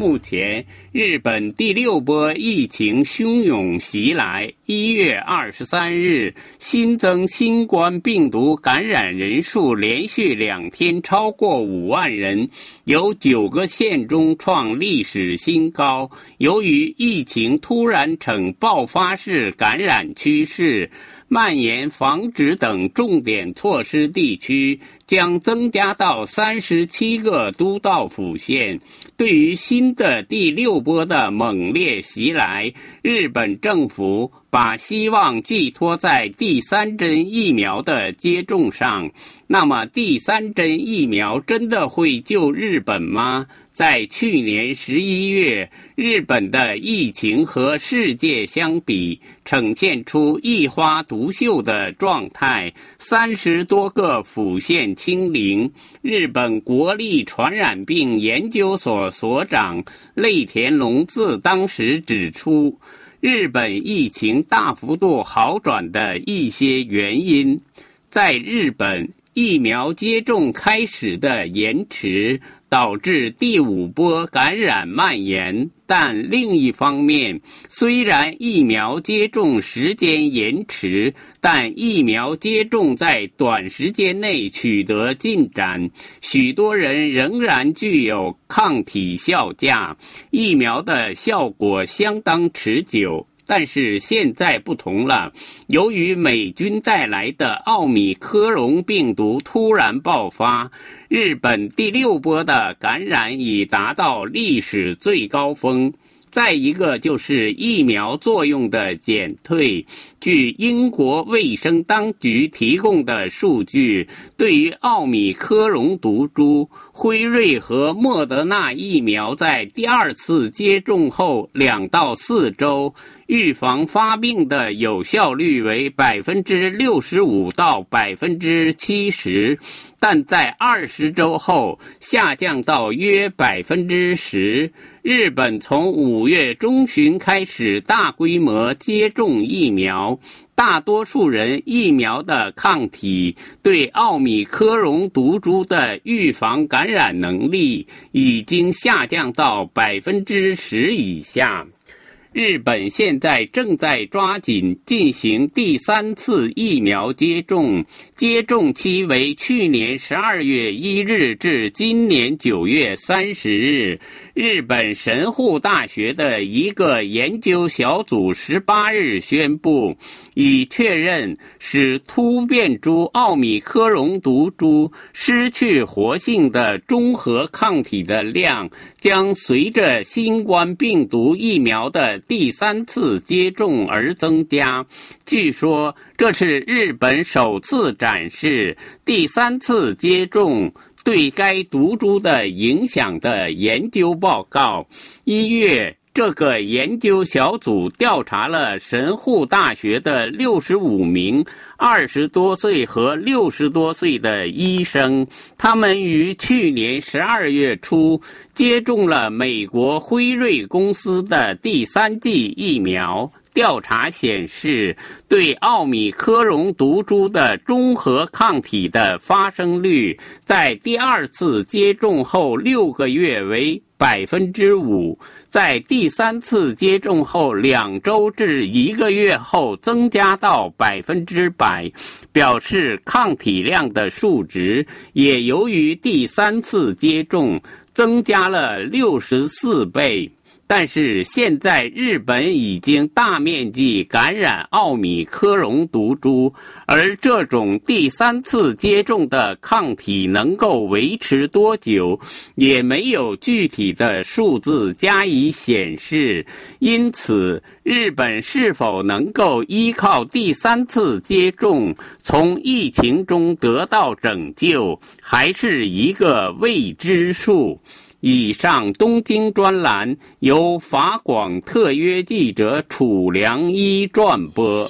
目前，日本第六波疫情汹涌袭来。一月二十三日，新增新冠病毒感染人数连续两天超过五万人，有九个县中创历史新高。由于疫情突然呈爆发式感染趋势。蔓延防止等重点措施地区将增加到三十七个都道府县。对于新的第六波的猛烈袭来，日本政府把希望寄托在第三针疫苗的接种上。那么，第三针疫苗真的会救日本吗？在去年十一月，日本的疫情和世界相比，呈现出一花独秀的状态。三十多个府县清零。日本国立传染病研究所所长内田隆自当时指出，日本疫情大幅度好转的一些原因，在日本疫苗接种开始的延迟。导致第五波感染蔓延，但另一方面，虽然疫苗接种时间延迟，但疫苗接种在短时间内取得进展，许多人仍然具有抗体效价，疫苗的效果相当持久。但是现在不同了，由于美军带来的奥米克戎病毒突然爆发，日本第六波的感染已达到历史最高峰。再一个就是疫苗作用的减退。据英国卫生当局提供的数据，对于奥米克戎毒株，辉瑞和莫德纳疫苗在第二次接种后两到四周。预防发病的有效率为百分之六十五到百分之七十，但在二十周后下降到约百分之十。日本从五月中旬开始大规模接种疫苗，大多数人疫苗的抗体对奥米克戎毒株的预防感染能力已经下降到百分之十以下。日本现在正在抓紧进行第三次疫苗接种，接种期为去年十二月一日至今年九月三十日。日本神户大学的一个研究小组十八日宣布，已确认使突变株奥米克戎毒株失去活性的中和抗体的量将随着新冠病毒疫苗的第三次接种而增加。据说这是日本首次展示第三次接种。对该毒株的影响的研究报告。一月，这个研究小组调查了神户大学的六十五名二十多岁和六十多岁的医生，他们于去年十二月初接种了美国辉瑞公司的第三剂疫苗。调查显示，对奥米克戎毒株的中和抗体的发生率，在第二次接种后六个月为百分之五，在第三次接种后两周至一个月后增加到百分之百，表示抗体量的数值也由于第三次接种增加了六十四倍。但是现在日本已经大面积感染奥米克戎毒株，而这种第三次接种的抗体能够维持多久，也没有具体的数字加以显示。因此，日本是否能够依靠第三次接种从疫情中得到拯救，还是一个未知数。以上东京专栏由法广特约记者楚良一撰播。